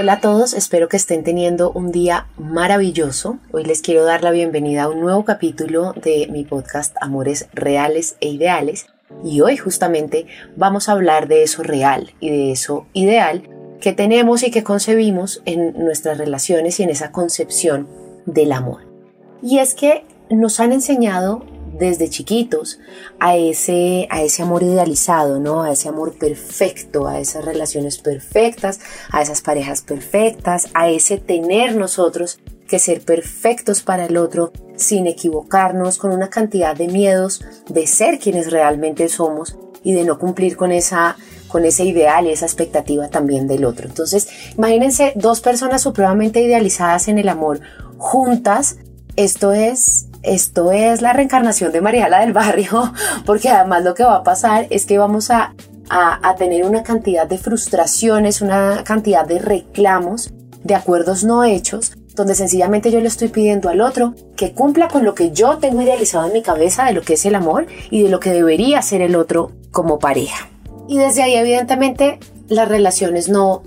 Hola a todos, espero que estén teniendo un día maravilloso. Hoy les quiero dar la bienvenida a un nuevo capítulo de mi podcast Amores Reales e Ideales. Y hoy justamente vamos a hablar de eso real y de eso ideal que tenemos y que concebimos en nuestras relaciones y en esa concepción del amor. Y es que nos han enseñado desde chiquitos a ese, a ese amor idealizado, ¿no? A ese amor perfecto, a esas relaciones perfectas, a esas parejas perfectas, a ese tener nosotros que ser perfectos para el otro sin equivocarnos, con una cantidad de miedos de ser quienes realmente somos y de no cumplir con esa con ese ideal y esa expectativa también del otro. Entonces, imagínense dos personas supremamente idealizadas en el amor juntas. Esto es esto es la reencarnación de Mariala del Barrio, porque además lo que va a pasar es que vamos a, a, a, tener una cantidad de frustraciones, una cantidad de reclamos, de acuerdos no hechos, donde sencillamente yo le estoy pidiendo al otro que cumpla con lo que yo tengo idealizado en mi cabeza de lo que es el amor y de lo que debería ser el otro como pareja. Y desde ahí evidentemente las relaciones no,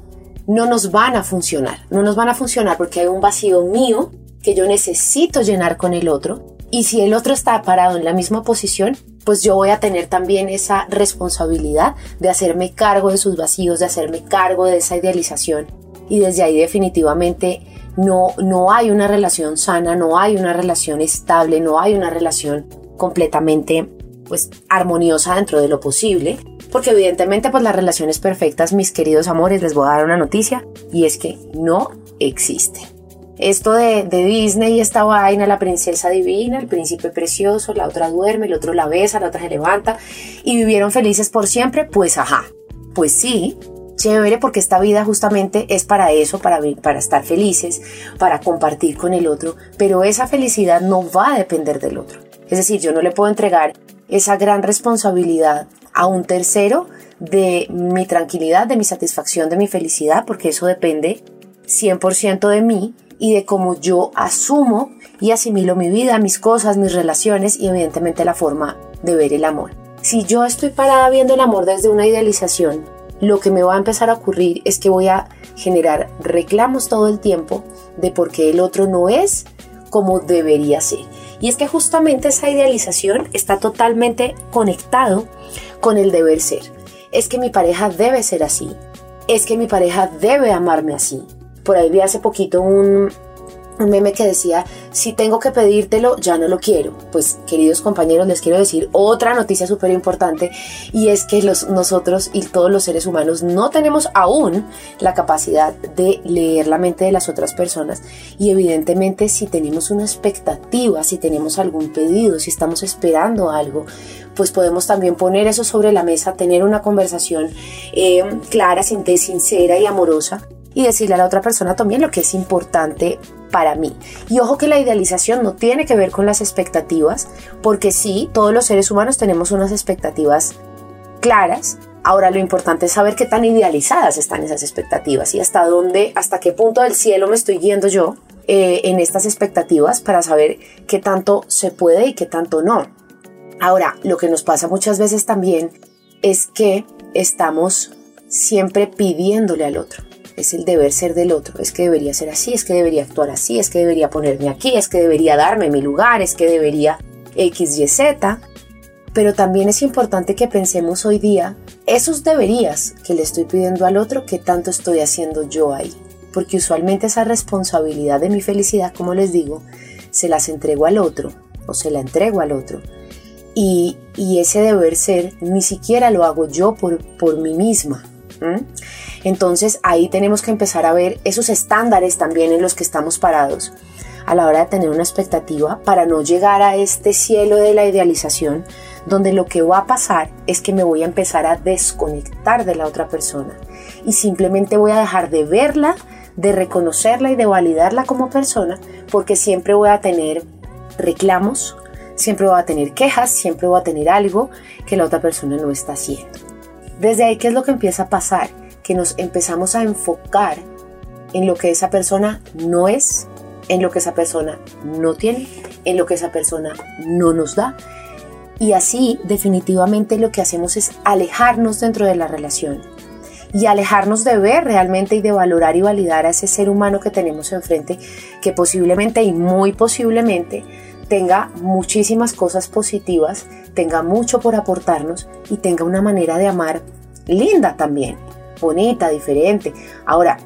no nos van a funcionar, no nos van a funcionar porque hay un vacío mío que yo necesito llenar con el otro. Y si el otro está parado en la misma posición, pues yo voy a tener también esa responsabilidad de hacerme cargo de sus vacíos, de hacerme cargo de esa idealización. Y desde ahí definitivamente no, no hay una relación sana, no hay una relación estable, no hay una relación completamente pues armoniosa dentro de lo posible. Porque evidentemente pues las relaciones perfectas, mis queridos amores, les voy a dar una noticia y es que no existen esto de, Disney, esta vaina, la princesa divina, el príncipe precioso, la otra duerme, el otro la besa, la otra se levanta y vivieron felices por siempre, pues ajá, pues sí, chévere porque esta vida justamente es para eso, para, para estar felices, para compartir con el otro, pero esa felicidad no va a depender del otro. Es decir, yo no le puedo entregar esa gran responsabilidad a un tercero de mi tranquilidad, de mi satisfacción, de mi felicidad, porque eso depende 100% de mí y de cómo yo asumo y asimilo mi vida, mis cosas, mis relaciones y evidentemente la forma de ver el amor. Si yo estoy parada viendo el amor desde una idealización, lo que me va a empezar a ocurrir es que voy a generar reclamos todo el tiempo de por qué el otro no es como debería ser. Y es que justamente esa idealización está totalmente conectado con el deber ser. Es que mi pareja debe ser así. Es que mi pareja debe amarme así por ahí vi hace poquito un, meme que decía, si tengo que pedírtelo, ya no lo quiero. Pues queridos compañeros, les quiero decir otra noticia súper importante y es que los, nosotros y todos los seres humanos no tenemos aún la capacidad de leer la mente de las otras personas y evidentemente si tenemos una expectativa, si tenemos algún pedido, si estamos esperando algo, pues podemos también poner eso sobre la mesa, tener una conversación eh, clara, sincera y amorosa y decirle a la otra persona también lo que es importante para mí. Y ojo que la idealización no tiene que ver con las expectativas, porque sí, todos los seres humanos tenemos unas expectativas claras. Ahora lo importante es saber qué tan idealizadas están esas expectativas y hasta dónde, hasta qué punto del cielo me estoy guiando yo eh, en estas expectativas para saber qué tanto se puede y qué tanto no. Ahora, lo que nos pasa muchas veces también es que estamos siempre pidiéndole al otro es el deber ser del otro, es que debería ser así, es que debería actuar así, es que debería ponerme aquí, es que debería darme mi lugar, es que debería X, Y, Z. Pero también es importante que pensemos hoy día esos deberías que le estoy pidiendo al otro, que tanto estoy haciendo yo ahí. Porque usualmente esa responsabilidad de mi felicidad, como les digo, se las entrego al otro o se la entrego al otro. Y, y ese deber ser ni siquiera lo hago yo por, por mí misma. Entonces ahí tenemos que empezar a ver esos estándares también en los que estamos parados. a la hora de tener una expectativa para no llegar a este cielo de la idealización donde lo que va a pasar es que me voy a empezar a desconectar de la otra persona y simplemente voy a dejar de verla, de reconocerla y de validarla como persona porque siempre voy a tener reclamos, siempre voy a tener quejas, siempre voy a tener algo que la otra persona no está haciendo. Desde ahí, ¿qué es lo que empieza a pasar? Que nos empezamos a enfocar en lo que esa persona no es, en lo que esa persona no tiene, en lo que esa persona no nos da. Y así definitivamente lo que hacemos es alejarnos dentro de la relación y alejarnos de ver realmente y de valorar y validar a ese ser humano que tenemos enfrente, que posiblemente y muy posiblemente tenga muchísimas cosas positivas, tenga mucho por aportarnos y tenga una manera de amar linda también, bonita, diferente. Ahora,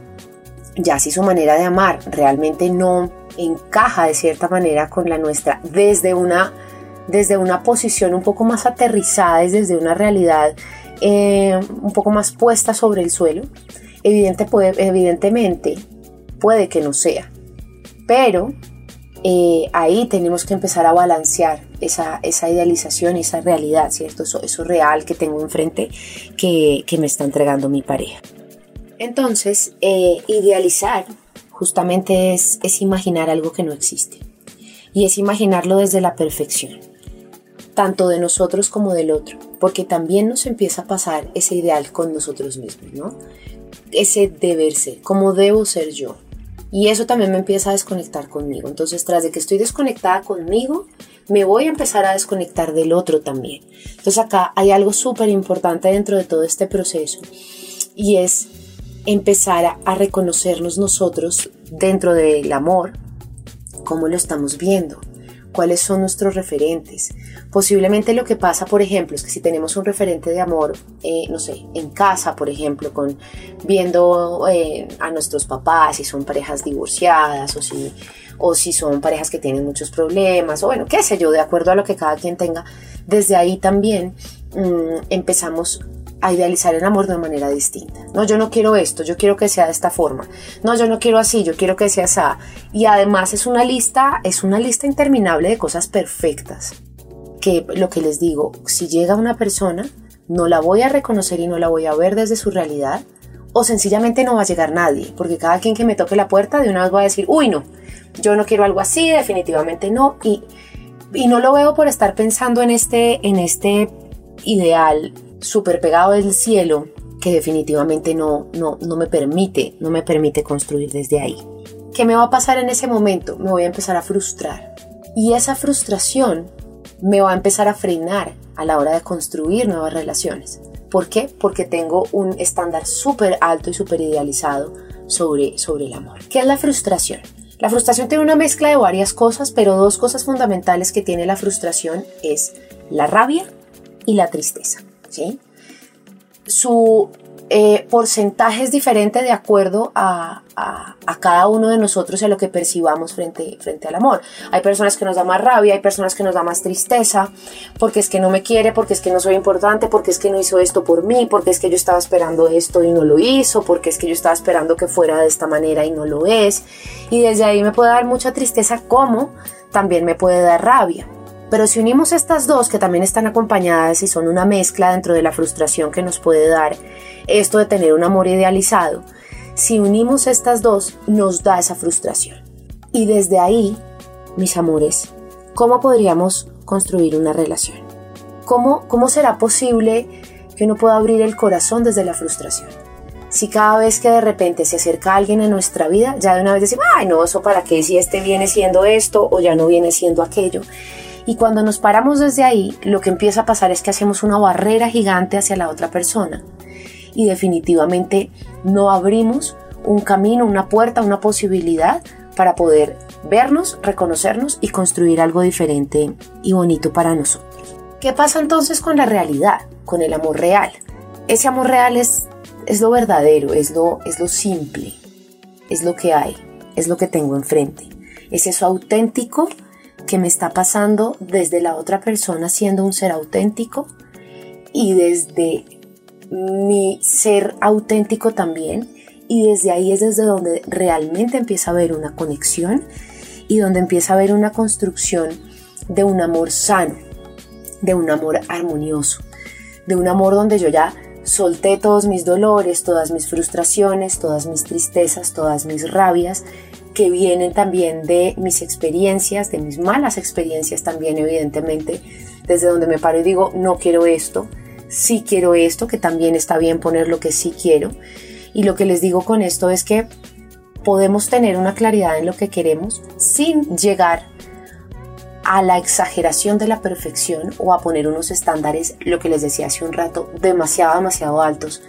ya si su manera de amar realmente no encaja de cierta manera con la nuestra desde una, desde una posición un poco más aterrizada, desde una realidad eh, un poco más puesta sobre el suelo, evidentemente puede que no sea. Pero eh, ahí tenemos que empezar a balancear esa, esa idealización, esa realidad, ¿cierto? Eso, real que tengo enfrente que, me está entregando mi pareja. Entonces, eh, idealizar justamente es, es imaginar algo que no existe. Y es imaginarlo desde la perfección, tanto de nosotros como del otro, porque también nos empieza a pasar ese ideal con nosotros mismos, ¿no? Ese deber ser, como debo ser yo. Y eso también me empieza a desconectar conmigo. Entonces, tras de que estoy desconectada conmigo, me voy a empezar a desconectar del otro también. Entonces, acá hay algo súper importante dentro de todo este proceso y es empezar a, reconocernos nosotros dentro del amor, cómo lo estamos viendo, cuáles son nuestros referentes. Posiblemente lo que pasa, por ejemplo, es que si tenemos un referente de amor, eh, no sé, en casa, por ejemplo, con viendo eh, a nuestros papás, si son parejas divorciadas o si, o si son parejas que tienen muchos problemas, o bueno, qué sé yo, de acuerdo a lo que cada quien tenga, desde ahí también mm, empezamos a idealizar el amor de una manera distinta. No, yo no quiero esto, yo quiero que sea de esta forma. No, yo no quiero así, yo quiero que sea así. Y además es una lista, es una lista interminable de cosas perfectas. Que lo que les digo, si llega una persona, no la voy a reconocer y no la voy a ver desde su realidad, o sencillamente no va a llegar nadie, porque cada quien que me toque la puerta de una vez va a decir, uy, no, yo no quiero algo así, definitivamente no, y, y no lo veo por estar pensando en este, en este ideal súper pegado del cielo que definitivamente no, no, no me permite, no me permite construir desde ahí. ¿Qué me va a pasar en ese momento? Me voy a empezar a frustrar. Y esa frustración me va a empezar a frenar a la hora de construir nuevas relaciones. ¿Por qué? Porque tengo un estándar súper alto y súper idealizado sobre, sobre el amor. ¿Qué es la frustración? La frustración tiene una mezcla de varias cosas, pero dos cosas fundamentales que tiene la frustración es la rabia y la tristeza. Su eh, porcentaje es diferente de acuerdo a, cada uno de nosotros y a lo que percibamos frente, frente al amor. Hay personas que nos da más rabia, hay personas que nos da más tristeza, porque es que no me quiere, porque es que no soy importante, porque es que no hizo esto por mí, porque es que yo estaba esperando esto y no lo hizo, porque es que yo estaba esperando que fuera de esta manera y no lo es. Y desde ahí me puede dar mucha tristeza como también me puede dar rabia. Pero si unimos estas dos, que también están acompañadas y son una mezcla dentro de la frustración que nos puede dar esto de tener un amor idealizado, si unimos estas dos, nos da esa frustración. Y desde ahí, mis amores, ¿cómo podríamos construir una relación? ¿Cómo, cómo será posible que uno pueda abrir el corazón desde la frustración? Si cada vez que de repente se acerca alguien a nuestra vida, ya de una vez decimos, ay no, eso para qué si este viene siendo esto o ya no viene siendo aquello. Y cuando nos paramos desde ahí, lo que empieza a pasar es que hacemos una barrera gigante hacia la otra persona. Y definitivamente no abrimos un camino, una puerta, una posibilidad para poder vernos, reconocernos y construir algo diferente y bonito para nosotros. ¿Qué pasa entonces con la realidad, con el amor real? Ese amor real es, es lo verdadero, es lo, es lo simple, es lo que hay, es lo que tengo enfrente. Es eso auténtico que me está pasando desde la otra persona siendo un ser auténtico y desde mi ser auténtico también. Y desde ahí es desde donde realmente empieza a haber una conexión y donde empieza a haber una construcción de un amor sano, de un amor armonioso, de un amor donde yo ya solté todos mis dolores, todas mis frustraciones, todas mis tristezas, todas mis rabias, que vienen también de mis experiencias, de mis malas experiencias también evidentemente, desde donde me paro y digo, no quiero esto, sí quiero esto, que también está bien poner lo que sí quiero. Y lo que les digo con esto es que podemos tener una claridad en lo que queremos sin llegar a la exageración de la perfección o a poner unos estándares, lo que les decía hace un rato, demasiado, demasiado altos,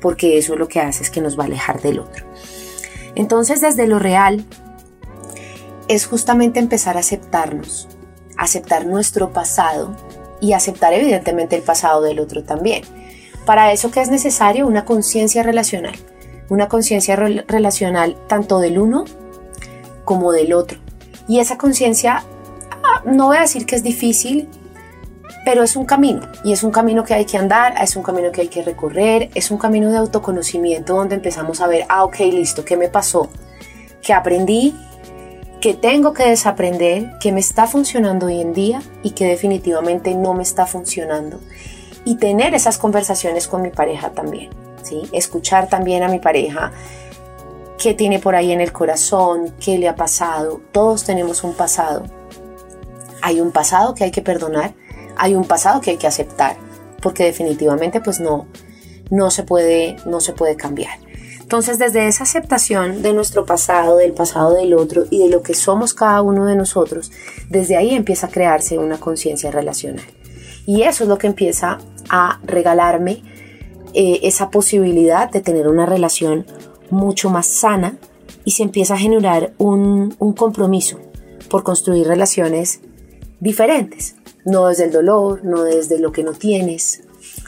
porque eso lo que hace es que nos va a alejar del otro. Entonces, desde lo real, es justamente empezar a aceptarnos, aceptar nuestro pasado y aceptar evidentemente el pasado del otro también. Para eso que es necesario una conciencia relacional, una conciencia relacional tanto del uno como del otro. Y esa conciencia no voy a decir que es difícil, pero es un camino y es un camino que hay que andar, es un camino que hay que recorrer, es un camino de autoconocimiento donde empezamos a ver, ah, ok, listo, ¿qué me pasó? ¿Qué aprendí? ¿Qué tengo que desaprender? ¿Qué me está funcionando hoy en día y que definitivamente no me está funcionando? Y tener esas conversaciones con mi pareja también, ¿sí? Escuchar también a mi pareja qué tiene por ahí en el corazón, qué le ha pasado. Todos tenemos un pasado hay un pasado que hay que perdonar, hay un pasado que hay que aceptar, porque definitivamente pues no, no se puede, no se puede cambiar. Entonces, desde esa aceptación de nuestro pasado, del pasado del otro y de lo que somos cada uno de nosotros, desde ahí empieza a crearse una conciencia relacional. Y eso es lo que empieza a regalarme eh, esa posibilidad de tener una relación mucho más sana y se empieza a generar un, un compromiso por construir relaciones diferentes, no desde el dolor, no desde lo que no tienes,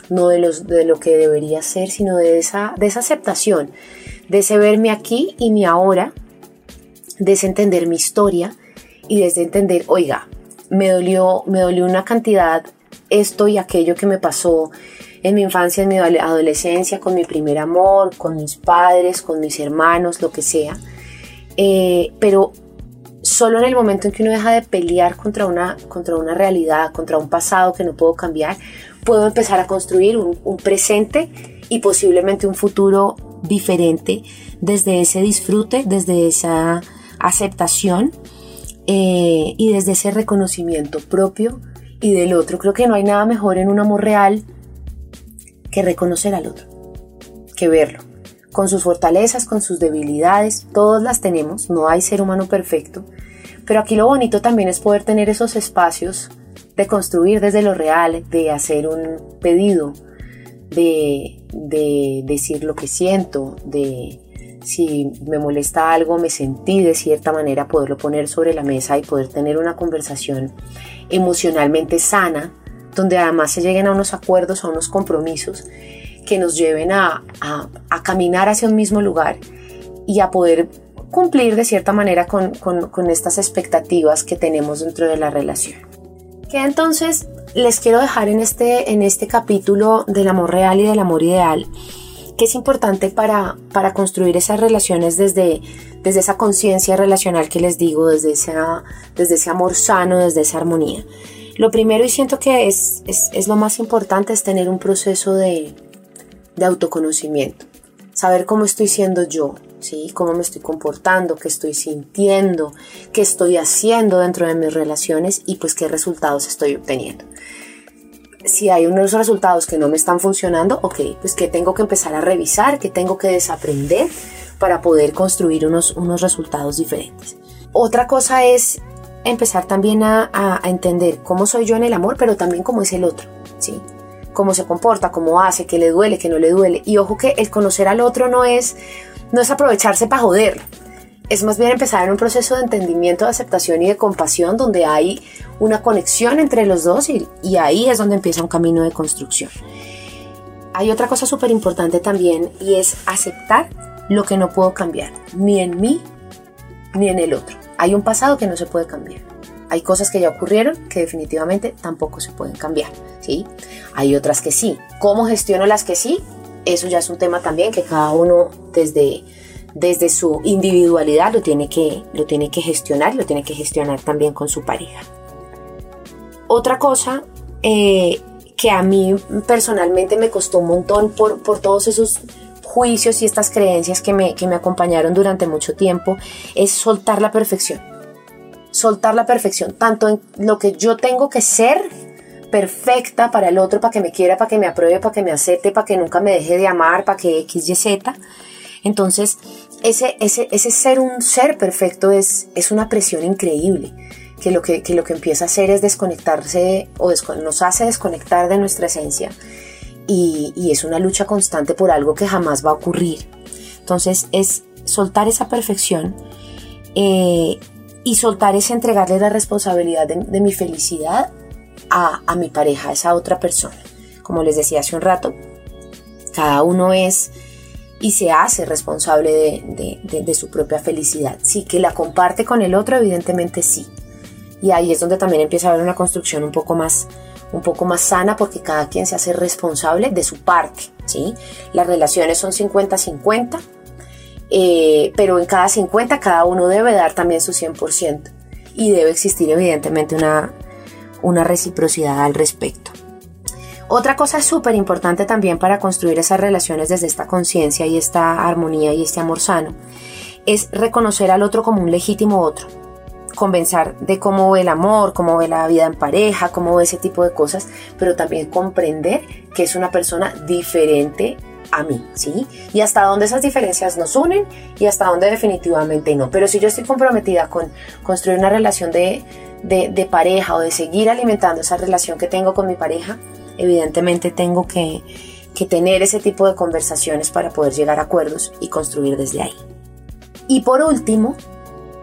no de, los, de lo que debería ser, sino de esa, de esa aceptación, de ese verme aquí y mi ahora, de ese entender mi historia y desde entender, oiga, me dolió, me dolió una cantidad esto y aquello que me pasó en mi infancia, en mi adolescencia, con mi primer amor, con mis padres, con mis hermanos, lo que sea. Eh, pero solo en el momento en que uno deja de pelear contra una, contra una realidad, contra un pasado que no puedo cambiar, puedo empezar a construir un, presente y posiblemente un futuro diferente desde ese disfrute, desde esa aceptación eh, y desde ese reconocimiento propio y del otro. Creo que no hay nada mejor en un amor real que reconocer al otro, que verlo con sus fortalezas, con sus debilidades, todas las tenemos, no hay ser humano perfecto, pero aquí lo bonito también es poder tener esos espacios de construir desde lo real, de hacer un pedido, de, decir lo que siento, de si me molesta algo, me sentí de cierta manera, poderlo poner sobre la mesa y poder tener una conversación emocionalmente sana, donde además se lleguen a unos acuerdos, a unos compromisos que nos lleven a, caminar hacia un mismo lugar y a poder cumplir de cierta manera con, estas expectativas que tenemos dentro de la relación. Que entonces les quiero dejar en este, en este capítulo del amor real y del amor ideal, que es importante para, para construir esas relaciones desde, desde esa conciencia relacional que les digo, desde, esa, desde ese amor sano, desde esa armonía. Lo primero y siento que es, es, es lo más importante es tener un proceso de, de autoconocimiento, saber cómo estoy siendo yo, ¿sí? cómo me estoy comportando, qué estoy sintiendo, qué estoy haciendo dentro de mis relaciones y pues qué resultados estoy obteniendo. Si hay unos resultados que no me están funcionando, ok, pues que tengo que empezar a revisar, que tengo que desaprender para poder construir unos, unos resultados diferentes. Otra cosa es empezar también a, a entender cómo soy yo en el amor, pero también cómo es el otro, ¿sí? Cómo se comporta, cómo hace, qué le duele, qué no le duele. Y ojo que el conocer al otro no es, no es aprovecharse para joder. Es más bien empezar en un proceso de entendimiento, de aceptación y de compasión donde hay una conexión entre los dos y, y ahí es donde empieza un camino de construcción. Hay otra cosa súper importante también y es aceptar lo que no puedo cambiar, ni en mí ni en el otro. Hay un pasado que no se puede cambiar. Hay cosas que ya ocurrieron que definitivamente tampoco se pueden cambiar, ¿sí? Hay otras que sí. ¿Cómo gestiono las que sí? Eso ya es un tema también que cada uno desde, desde su individualidad lo tiene que, lo tiene que gestionar, lo tiene que gestionar también con su pareja. Otra cosa eh, que a mí personalmente me costó un montón por, por todos esos juicios y estas creencias que me, que me acompañaron durante mucho tiempo es soltar la perfección. Soltar la perfección, tanto en lo que yo tengo que ser perfecta para el otro, para que me quiera, para que me apruebe, para que me acepte, para que nunca me deje de amar, para que X, Y, Z. Entonces, ese, ese, ese ser un ser perfecto es, es una presión increíble que lo que, lo que empieza a hacer es desconectarse o nos hace desconectar de nuestra esencia y, es una lucha constante por algo que jamás va a ocurrir. Entonces es soltar esa perfección eh, y soltar es entregarle la responsabilidad de, mi felicidad a, mi pareja, a esa otra persona. Como les decía hace un rato, cada uno es y se hace responsable de, de, su propia felicidad. Sí, que la comparte con el otro, evidentemente sí, y ahí es donde también empieza a haber una construcción un poco más un poco más sana porque cada quien se hace responsable de su parte, ¿sí? Las relaciones son 50-50, eh, pero en cada 50 cada uno debe dar también su 100% y debe existir evidentemente una, una reciprocidad al respecto. Otra cosa súper importante también para construir esas relaciones desde esta conciencia y esta armonía y este amor sano es reconocer al otro como un legítimo otro, convencer de cómo ve el amor, cómo ve la vida en pareja, cómo ve ese tipo de cosas, pero también comprender que es una persona diferente a mí, ¿sí? Y hasta dónde esas diferencias nos unen y hasta dónde definitivamente no. Pero si yo estoy comprometida con construir una relación de, de, pareja o de seguir alimentando esa relación que tengo con mi pareja, evidentemente tengo que, que tener ese tipo de conversaciones para poder llegar a acuerdos y construir desde ahí. Y por último,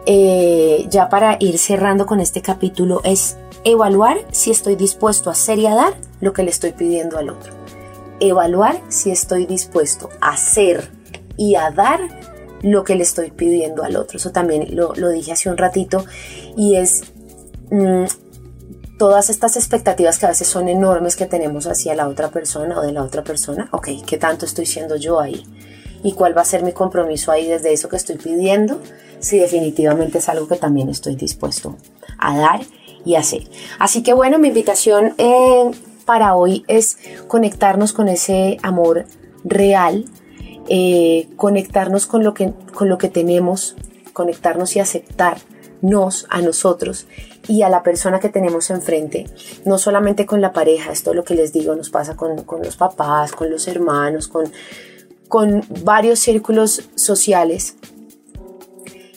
eh, ya para ir cerrando con este capítulo, es evaluar si estoy dispuesto a hacer y a dar lo que le estoy pidiendo al otro. Evaluar si estoy dispuesto a hacer y a dar lo que le estoy pidiendo al otro. Eso también lo, dije hace un ratito y es mm, todas estas expectativas que a veces son enormes que tenemos hacia la otra persona o de la otra persona. Ok, ¿qué tanto estoy siendo yo ahí? ¿Y cuál va a ser mi compromiso ahí desde eso que estoy pidiendo? si definitivamente es algo que también estoy dispuesto a dar y hacer. Así que bueno, mi invitación eh, para hoy es conectarnos con ese amor real, eh, conectarnos con lo, que, con lo que tenemos, conectarnos y aceptarnos a nosotros y a la persona que tenemos enfrente, no solamente con la pareja, esto es lo que les digo, nos pasa con, con los papás, con los hermanos, con, con varios círculos sociales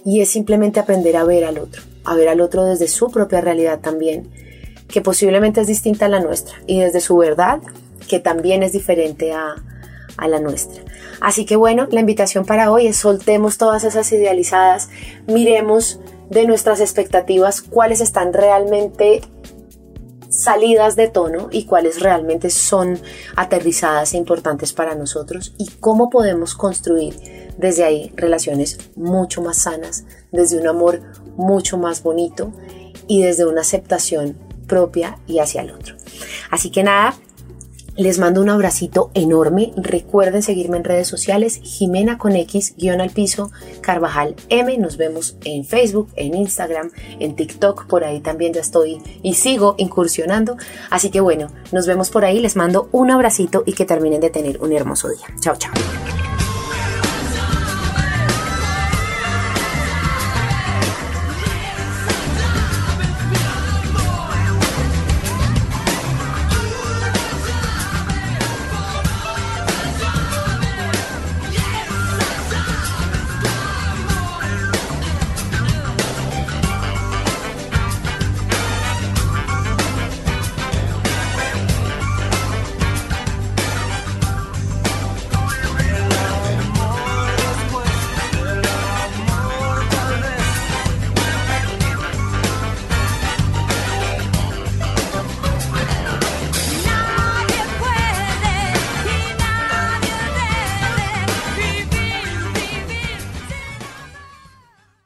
y es simplemente aprender a ver al otro, a ver al otro desde su propia realidad también, que posiblemente es distinta a la nuestra, y desde su verdad, que también es diferente a, a la nuestra. Así que bueno, la invitación para hoy es soltemos todas esas idealizadas, miremos de nuestras expectativas cuáles están realmente salidas de tono y cuáles realmente son aterrizadas e importantes para nosotros y cómo podemos construir desde ahí relaciones mucho más sanas, desde un amor mucho más bonito y desde una aceptación propia y hacia el otro. Así que nada, les mando un abracito enorme. Recuerden seguirme en redes sociales, Jimena con X, guion al piso, Carvajal M. Nos vemos en Facebook, en Instagram, en TikTok, por ahí también ya estoy y sigo incursionando. Así que bueno, nos vemos por ahí. Les mando un abracito y que terminen de tener un hermoso día. Chao, chao.